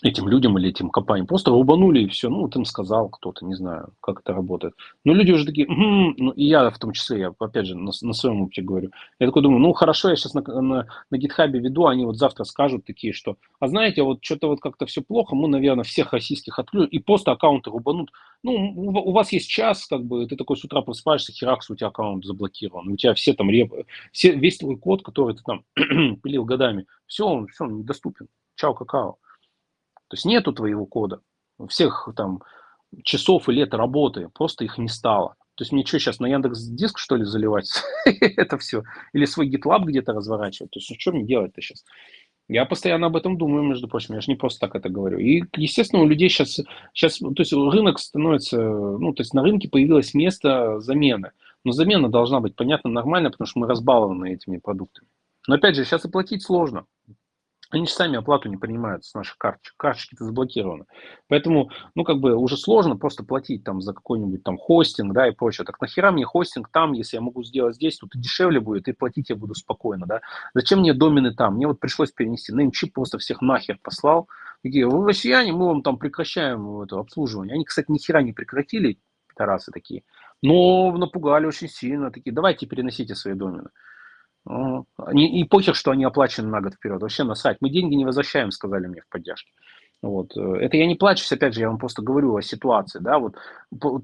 этим людям или этим компаниям. Просто рубанули и все. Ну, вот им сказал кто-то, не знаю, как это работает. Но люди уже такие, м-м", ну, и я в том числе, я опять же на, на своем опыте говорю. Я такой думаю, ну, хорошо, я сейчас на, на, на GitHub веду, они вот завтра скажут такие, что, а знаете, вот что-то вот как-то все плохо, мы, наверное, всех российских отключим, и просто аккаунты рубанут. Ну, у, у вас есть час, как бы, ты такой с утра просыпаешься, херакс, у тебя аккаунт заблокирован, у тебя все там, реп... все, весь твой код, который ты там пилил годами, все, он, все, он недоступен. Чао, какао. То есть нету твоего кода, всех там часов и лет работы, просто их не стало. То есть мне что, сейчас на Яндекс Диск, что ли, заливать это все? Или свой GitLab где-то разворачивать? То есть, ну, что мне делать-то сейчас? Я постоянно об этом думаю, между прочим, я же не просто так это говорю. И, естественно, у людей сейчас, сейчас, то есть рынок становится, ну, то есть на рынке появилось место замены. Но замена должна быть, понятно, нормально, потому что мы разбалованы этими продуктами. Но, опять же, сейчас и платить сложно. Они же сами оплату не принимают с наших карточек, карточки-то заблокированы. Поэтому, ну, как бы уже сложно просто платить там за какой-нибудь там хостинг, да, и прочее. Так нахера мне хостинг там, если я могу сделать здесь, тут и дешевле будет, и платить я буду спокойно, да. Зачем мне домены там? Мне вот пришлось перенести. Namecheap просто всех нахер послал. Такие, вы россияне, мы вам там прекращаем это обслуживание. Они, кстати, ни хера не прекратили, пидорасы такие, но напугали очень сильно. Такие, давайте переносите свои домены. И, и похер, что они оплачены на год вперед. Вообще на сайт. Мы деньги не возвращаем, сказали мне в поддержке. Вот. Э, это я не плачусь, опять же, я вам просто говорю о ситуации. Да? Вот,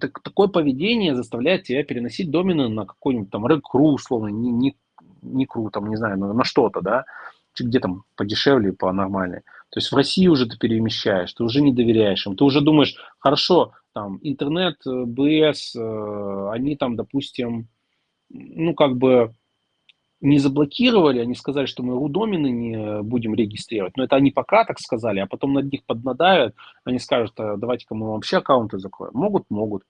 так, такое поведение заставляет тебя переносить домены на какой-нибудь там рекру, условно, не, не, не кру, там, не знаю, на, на что-то, да, где там подешевле, по нормальной. То есть в России уже ты перемещаешь, ты уже не доверяешь им, ты уже думаешь, хорошо, там, интернет, э, БС, э, они там, допустим, ну, как бы, не заблокировали, они сказали, что мы рудомены не будем регистрировать, но это они пока так сказали, а потом над них поднадают, они скажут, а давайте-ка мы вообще аккаунты закроем. Могут, могут.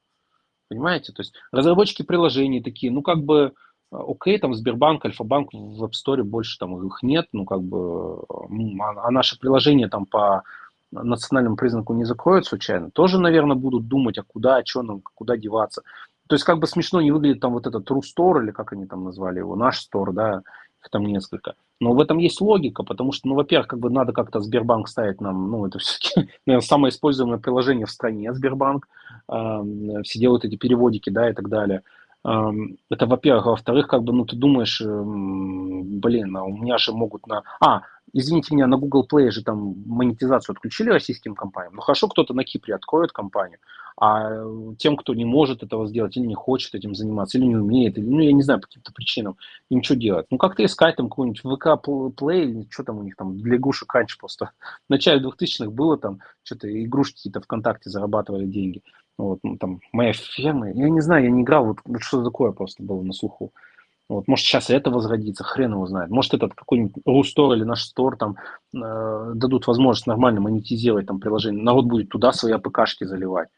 Понимаете? То есть разработчики приложений такие, ну как бы, окей, там Сбербанк, Альфа-банк в App Store больше там их нет, ну как бы, а, а наше приложение там по национальному признаку не закроют случайно, тоже, наверное, будут думать, а куда, а что нам, куда деваться. То есть как бы смешно не выглядит там вот этот True Store, или как они там назвали его, наш Store, да, их там несколько. Но в этом есть логика, потому что, ну, во-первых, как бы надо как-то Сбербанк ставить нам, ну, это все-таки, наверное, самое используемое приложение в стране, Сбербанк. Все делают эти переводики, да, и так далее. Это, во-первых. Во-вторых, как бы, ну, ты думаешь, э, блин, а у меня же могут на... А, извините меня, на Google Play же там монетизацию отключили российским компаниям. Ну, хорошо, кто-то на Кипре откроет компанию, а тем, кто не может этого сделать или не хочет этим заниматься, или не умеет, или, ну, я не знаю, по каким-то причинам, им что делать? Ну, как-то искать там какой-нибудь ВК Play, что там у них там, для игрушек раньше просто. В начале 2000-х было там, что-то игрушки какие-то ВКонтакте зарабатывали деньги. Вот, ну, там, моя ферма, я не знаю, я не играл, вот, что такое просто было на слуху. Вот, может, сейчас это возродится, хрен его знает. Может, этот какой-нибудь Рустор или наш стор там э, дадут возможность нормально монетизировать там приложение. Народ будет туда свои АПКшки заливать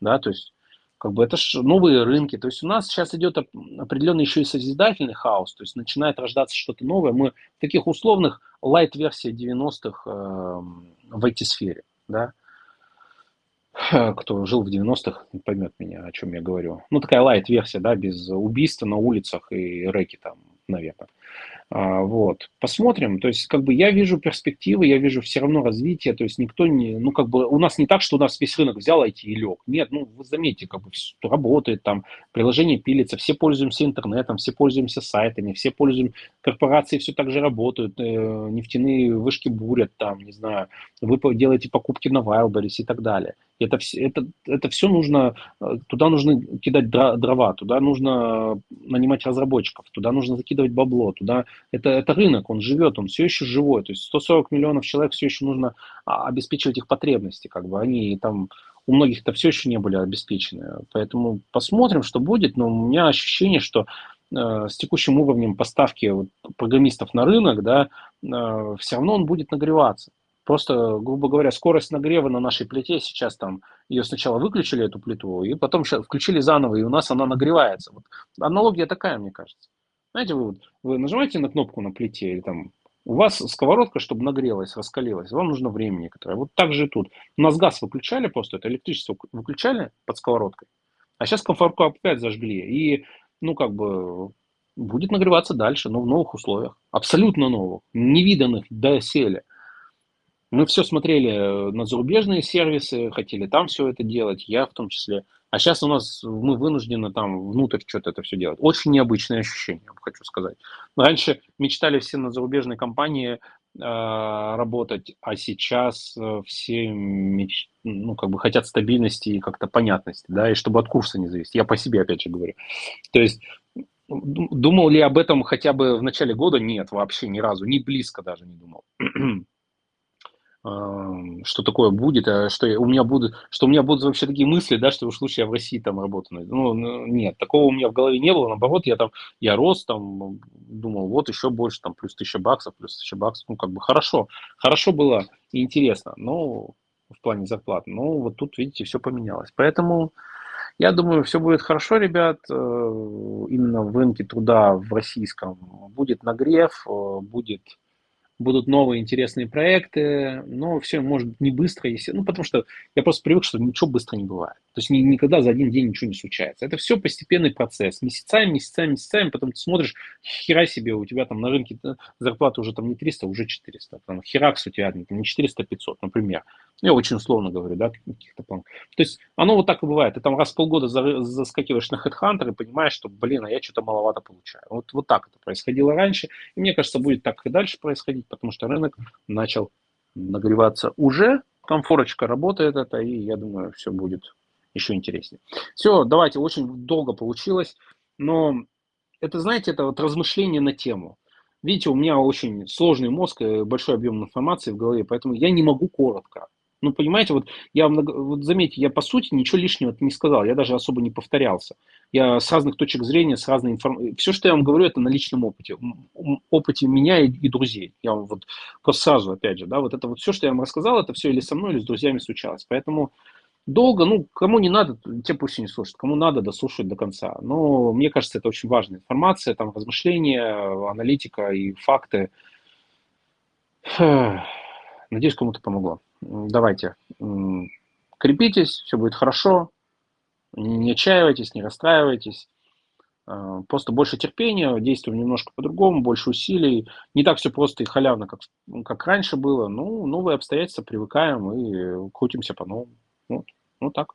да, то есть как бы это же новые рынки, то есть у нас сейчас идет определенный еще и созидательный хаос, то есть начинает рождаться что-то новое. Мы в таких условных лайт-версия 90-х э, в IT-сфере, да, кто жил в 90-х, поймет меня, о чем я говорю. Ну, такая лайт-версия, да, без убийства на улицах и рэки там, наверное. А, вот. Посмотрим. То есть, как бы я вижу перспективы, я вижу все равно развитие. То есть, никто не, ну, как бы у нас не так, что у нас весь рынок взял IT и лег. Нет, ну, вы заметите, как бы все работает там, приложение пилится, все пользуемся интернетом, все пользуемся сайтами, все пользуем, корпорации все так же работают, э, нефтяные вышки бурят там, не знаю, вы делаете покупки на Wildberries и так далее. Это, это, это все нужно, э, туда нужно кидать дрова, туда нужно нанимать разработчиков, туда нужно закидывать бабло, туда это, это рынок, он живет, он все еще живой, то есть 140 миллионов человек все еще нужно а, обеспечивать их потребности, как бы. Они там, у многих это все еще не были обеспечены, поэтому посмотрим, что будет, но у меня ощущение, что э, с текущим уровнем поставки программистов на рынок, да, э, все равно он будет нагреваться. Просто, грубо говоря, скорость нагрева на нашей плите сейчас там, ее сначала выключили, эту плиту, и потом включили заново, и у нас она нагревается. Вот. Аналогия такая, мне кажется. Знаете, вы, вы нажимаете на кнопку на плите, или там у вас сковородка, чтобы нагрелась, раскалилась, вам нужно время некоторое. Вот так же и тут. У нас газ выключали просто, это электричество выключали под сковородкой, а сейчас комфорку опять зажгли. И, ну, как бы, будет нагреваться дальше, но в новых условиях. Абсолютно новых, невиданных до селя. Мы все смотрели э, на зарубежные сервисы, хотели там все это делать, я в том числе. А сейчас у нас мы вынуждены там внутрь что-то это все делать. Очень необычное ощущение, хочу сказать. Раньше мечтали все на зарубежной компании э, работать, а сейчас э, все меч... ну, как бы хотят стабильности и как-то понятности, да, и чтобы от курса не зависеть. Я по себе опять же говорю. То есть думал ли об этом хотя бы в начале года? Нет, вообще ни разу, ни близко даже не думал что такое будет, а что у меня будут, что у меня будут вообще такие мысли, да, что уж лучше я в России там работаю. Ну, ну, нет, такого у меня в голове не было, наоборот, я там, я рос там, думал, вот еще больше, там, плюс тысяча баксов, плюс тысяча баксов, ну, как бы хорошо, хорошо было и интересно, но в плане зарплат, но вот тут, видите, все поменялось. Поэтому я думаю, все будет хорошо, ребят, э, именно в рынке труда в российском будет нагрев, э, будет будут новые интересные проекты, но все может не быстро, если, ну, потому что я просто привык, что ничего быстро не бывает. То есть ни, никогда за один день ничего не случается. Это все постепенный процесс. Месяцами, месяцами, месяцами, потом ты смотришь, хера себе, у тебя там на рынке зарплата уже там не 300, а уже 400. Там херакс у тебя не 400, а 500, например. Я очень условно говорю, да, каких-то планов. То есть оно вот так и бывает. Ты там раз в полгода заскакиваешь на HeadHunter и понимаешь, что, блин, а я что-то маловато получаю. Вот, вот так это происходило раньше. И мне кажется, будет так и дальше происходить, потому что рынок начал нагреваться уже. Комфорочка работает это, и я думаю, все будет еще интереснее. Все, давайте, очень долго получилось, но это, знаете, это вот размышление на тему. Видите, у меня очень сложный мозг, большой объем информации в голове, поэтому я не могу коротко. Ну, понимаете, вот я много, вот заметьте, я по сути ничего лишнего не сказал, я даже особо не повторялся. Я с разных точек зрения, с разной информацией. Все, что я вам говорю, это на личном опыте. Опыте меня и, и друзей. Я вам вот просто сразу, опять же, да, вот это вот все, что я вам рассказал, это все или со мной, или с друзьями случалось. Поэтому Долго, ну, кому не надо, те пусть и не слушают. Кому надо, дослушают до конца. Но мне кажется, это очень важная информация, там размышления, аналитика и факты. Надеюсь, кому-то помогло. Давайте, крепитесь, все будет хорошо, не отчаивайтесь, не расстраивайтесь. А, просто больше терпения, действуем немножко по-другому, больше усилий. Не так все просто и халявно, как, как раньше было. Ну, новые обстоятельства, привыкаем и крутимся по-новому. Вот, вот так.